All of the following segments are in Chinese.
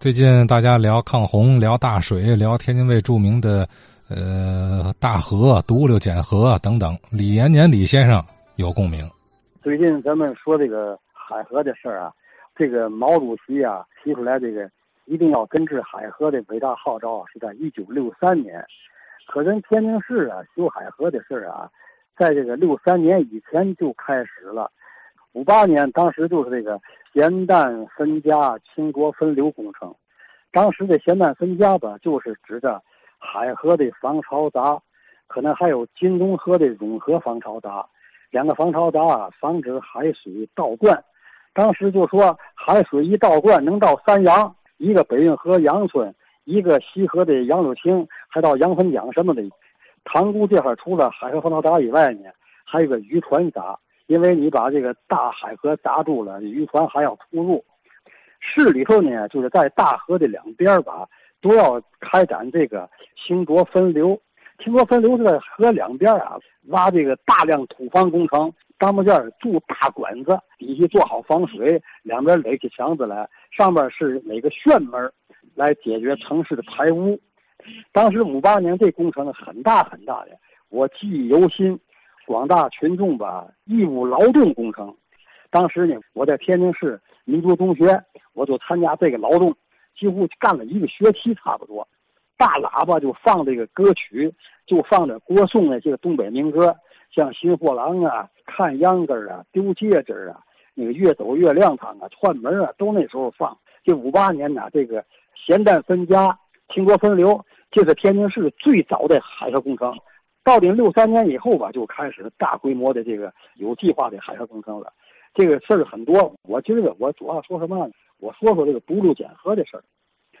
最近大家聊抗洪、聊大水、聊天津卫著名的呃大河独流减河等等，李延年李先生有共鸣。最近咱们说这个海河的事儿啊，这个毛主席啊提出来这个一定要根治海河的伟大号召，是在一九六三年。可咱天津市啊修海河的事儿啊，在这个六三年以前就开始了。五八年当时就是这个。咸淡分家、清国分流工程，当时的咸淡分家吧，就是指着海河的防潮闸，可能还有金东河的融合防潮闸，两个防潮闸，防止海水倒灌。当时就说海水一倒灌能到三洋，一个北运河杨村，一个西河的杨柳青，还到杨村江什么的。塘沽这块除了海河防潮闸以外呢，还有个渔船闸。因为你把这个大海河砸住了，渔船还要出入。市里头呢，就是在大河的两边吧，都要开展这个清浊分流。清浊分流是在河两边啊，挖这个大量土方工程，当木件筑大管子，底下做好防水，两边垒起墙子来，上面是每个旋门，来解决城市的排污。当时五八年这工程很大很大的，我记忆犹新。广大群众吧，义务劳动工程。当时呢，我在天津市民族中学，我就参加这个劳动，几乎干了一个学期差不多。大喇叭就放这个歌曲，就放着歌颂的这个东北民歌，像《新货郎》啊、《看秧歌》啊、《丢戒指》啊、那个《越走越亮堂》啊、《串门》啊，都那时候放。这五八年呢，这个咸淡分家、清浊分流，这是天津市最早的海河工程。到顶六三年以后吧，就开始大规模的这个有计划的海上工程了。这个事儿很多，我今儿个我主要说什么呢？我说说这个独流减河的事儿。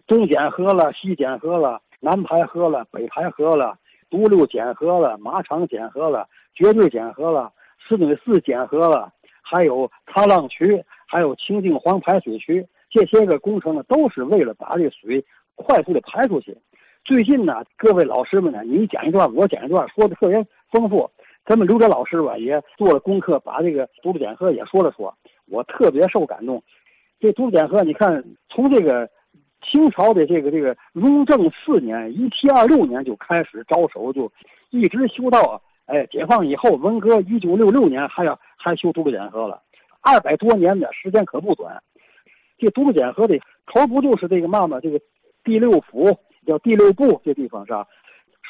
东减河了，西减河了，南排河了，北排河了，独流减河了，马场减河了，绝对减河了，石嘴寺减河了，还有沧浪渠，还有清净黄排水渠，这些个工程呢，都是为了把这水快速的排出去。最近呢，各位老师们呢，你讲一段，我讲一段，说的特别丰富。咱们刘哲老师吧，也做了功课，把这个独流减河也说了说。我特别受感动。这独流减河，你看，从这个清朝的这个这个雍正四年（一七二六年）就开始着手，就一直修到哎解放以后，文革一九六六年还要还修独流减河了，二百多年的时间可不短。这独流减河的头不就是这个嘛嘛？这个第六府。叫第六部这地方是吧？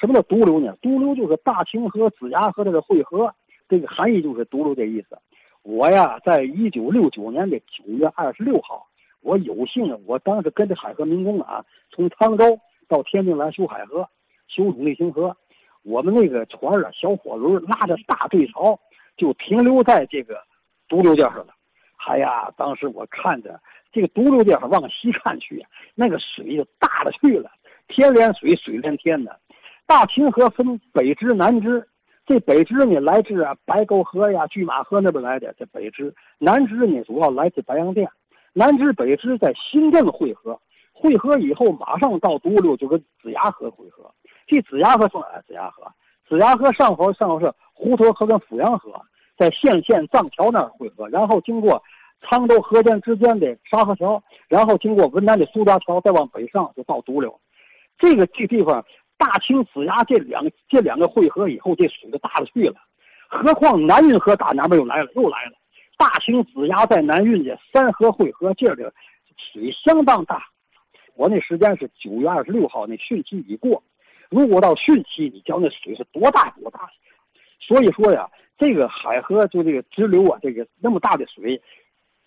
什么叫独流呢？独流就是大清河、子牙河这个汇合，这个含义就是独流这意思。我呀，在一九六九年的九月二十六号，我有幸，我当时跟着海河民工啊，从沧州到天津来修海河，修永利清河。我们那个船啊，小火轮拉着大对槽，就停留在这个独流点上了。哎呀，当时我看着这个独流点上往西看去，那个水就大了去了。天连水，水连天的，大清河分北支、南支。这北支呢，来自啊白沟河呀、拒马河那边来的。这北支、南支呢，主要来自白洋淀。南支、北支在新郑汇合，汇合以后马上到独流，就跟子牙河汇合。这子牙河从哪？子牙河，子牙河上头上头是滹沱河跟阜阳河，在县县藏桥那儿汇合，然后经过沧州河间之间的沙河桥，然后经过文南的苏家桥，再往北上就到独流。这个这地方，大清子牙这两这两个汇合以后，这水就大了去了。何况南运河打哪边又来了？又来了。大清子牙在南运的三河汇合，这个水相当大。我那时间是九月二十六号，那汛期已过。如果到汛期，你瞧那水是多大多大。所以说呀，这个海河就这个支流啊，这个那么大的水，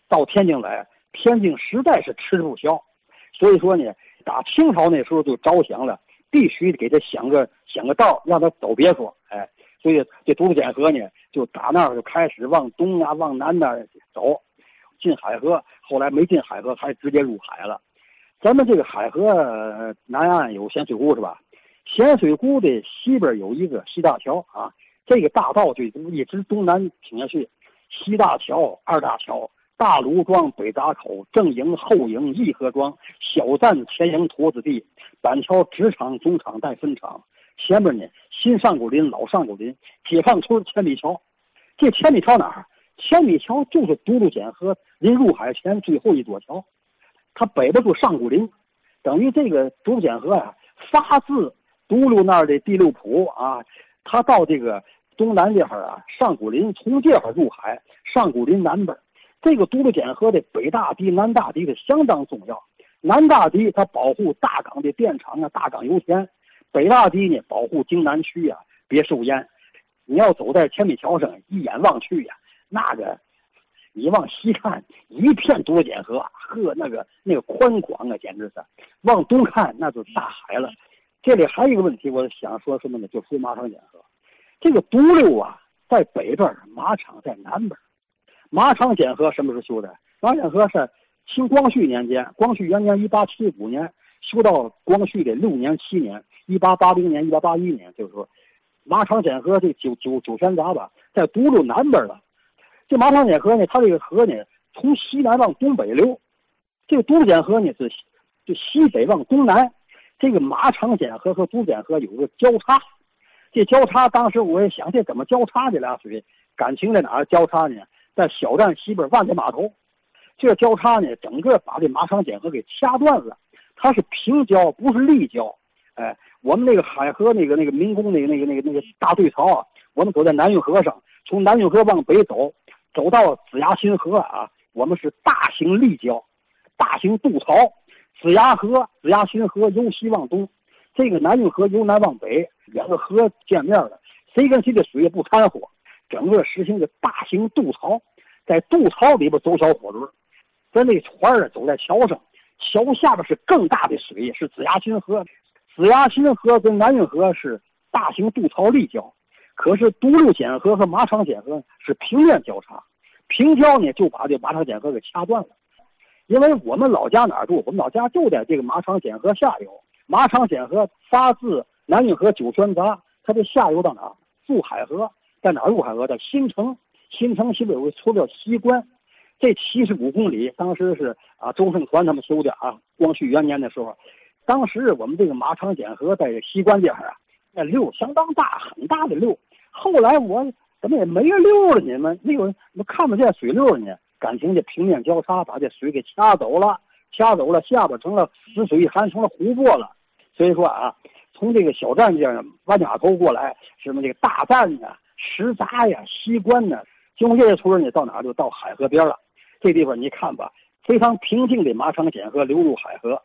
到天津来，天津实在是吃不消。所以说呢。打清朝那时候就着想了，必须给他想个想个道，让他走别说。哎，所以这独流减河呢，就打那儿就开始往东啊，往南那儿走，进海河。后来没进海河，还直接入海了。咱们这个海河南岸有咸水沽是吧？咸水沽的西边有一个西大桥啊，这个大道就一直东南挺下去，西大桥、二大桥。大卢庄、北闸口、正营、后营、义和庄、小站、前营、坨子地、板桥、直厂、中厂带分厂。前面呢，新上古林、老上古林、解放村、千里桥。这千里桥哪儿？千里桥就是独流减河临入海前最后一座桥。它北边就上古林，等于这个独简河呀，发自独溜那儿的第六浦啊，它到这个东南这块啊，上古林从这块入海，上古林南边，这个独溜简河的北大堤、南大堤的相当重要。南大堤它保护大港的电厂啊、大港油田，北大堤呢保护京南区啊别受淹。你要走在千里桥上，一眼望去呀，那个。你往西看，一片多碱河，呵，那个那个宽广啊，简直是；往东看，那就是大海了。这里还有一个问题，我想说什么呢？就说马场碱河，这个独流啊，在北边，马场在南边。马场碱河什么时候修的？马场河是清光绪年间，光绪元年一八七五年修到光绪的六年七年，一八八零年、一八八一年，就是说，马场碱河这九九九泉闸吧，在独流南边了。这马场碱河呢，它这个河呢，从西南往东北流；这个独碱河呢，是就西北往东南。这个马场碱河和独碱河有个交叉，这交叉当时我也想，这怎么交叉？这俩水感情在哪儿交叉呢？在小站西边万家码头，这交叉呢，整个把这马场碱河给掐断了。它是平交，不是立交。哎，我们那个海河那个那个民工那个那个那个那个大队槽啊，我们走在南运河上，从南运河往北走。走到子牙新河啊，我们是大型立交，大型渡槽。子牙河、子牙新河由西往东，这个南运河由南往北，两个河见面了，谁跟谁的水也不掺和，整个实行个大型渡槽，在渡槽里边走小火轮，咱那船儿走在桥上，桥下边是更大的水，是子牙新河。子牙新河跟南运河是大型渡槽立交。可是独流碱河和马场碱河是平面交叉，平交呢就把这马场碱河给掐断了。因为我们老家哪儿住？我们老家就在这个马场碱河下游。马场碱河发自南运河九泉闸，它的下游到哪儿？入海河，在哪入海河？的新城。新城西北有个村叫西关，这七十五公里，当时是啊周盛团他们修的啊。光绪元年的时候，当时我们这个马场碱河在西关这儿啊。那溜相当大，很大的溜。后来我怎么也没溜了？你们那个看不见水溜呢？感情这平面交叉把这水给掐走了，掐走了，下边成了死水还成了湖泊了。所以说啊，从这个小站这儿弯码头过来，什么这个大站呢、石闸呀、西关呢，经过这些村呢，到哪就到海河边了。这地方你看吧，非常平静的马场碱河流入海河。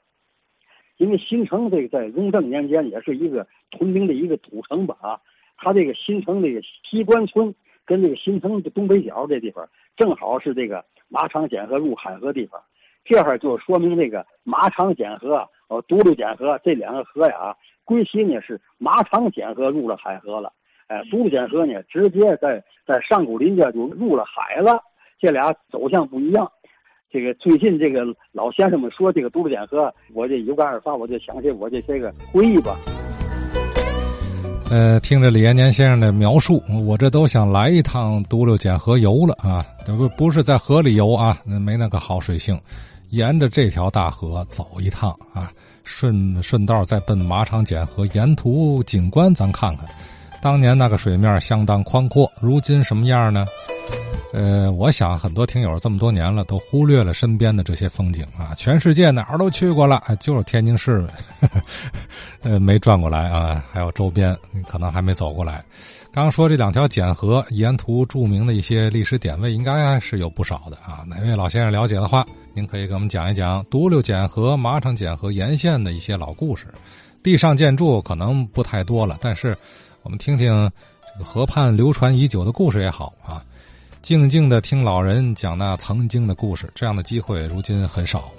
因为新城这个在雍正年间也是一个屯兵的一个土城吧啊，它这个新城这个西关村跟这个新城的东北角这地方正好是这个马场碱河入海河地方，这会儿就说明这个马场碱河呃独流碱河这两个河呀，归西呢是马场碱河入了海河了，哎，独流碱河呢直接在在上古林家就入了海了，这俩走向不一样。这个最近这个老先生们说这个独流碱河，我这有感而发，我就想起我这些个回忆吧。呃，听着李延年先生的描述，我这都想来一趟独流碱河游了啊！不不是在河里游啊，没那个好水性。沿着这条大河走一趟啊，顺顺道再奔马场碱河，沿途景观咱看看。当年那个水面相当宽阔，如今什么样呢？呃，我想很多听友这么多年了，都忽略了身边的这些风景啊。全世界哪儿都去过了，就是天津市，呃，没转过来啊。还有周边，可能还没走过来。刚说这两条碱河沿途著名的一些历史点位，应该是有不少的啊。哪位老先生了解的话，您可以给我们讲一讲独流碱河、马场碱河沿线的一些老故事。地上建筑可能不太多了，但是我们听听这个河畔流传已久的故事也好啊。静静的听老人讲那曾经的故事，这样的机会如今很少。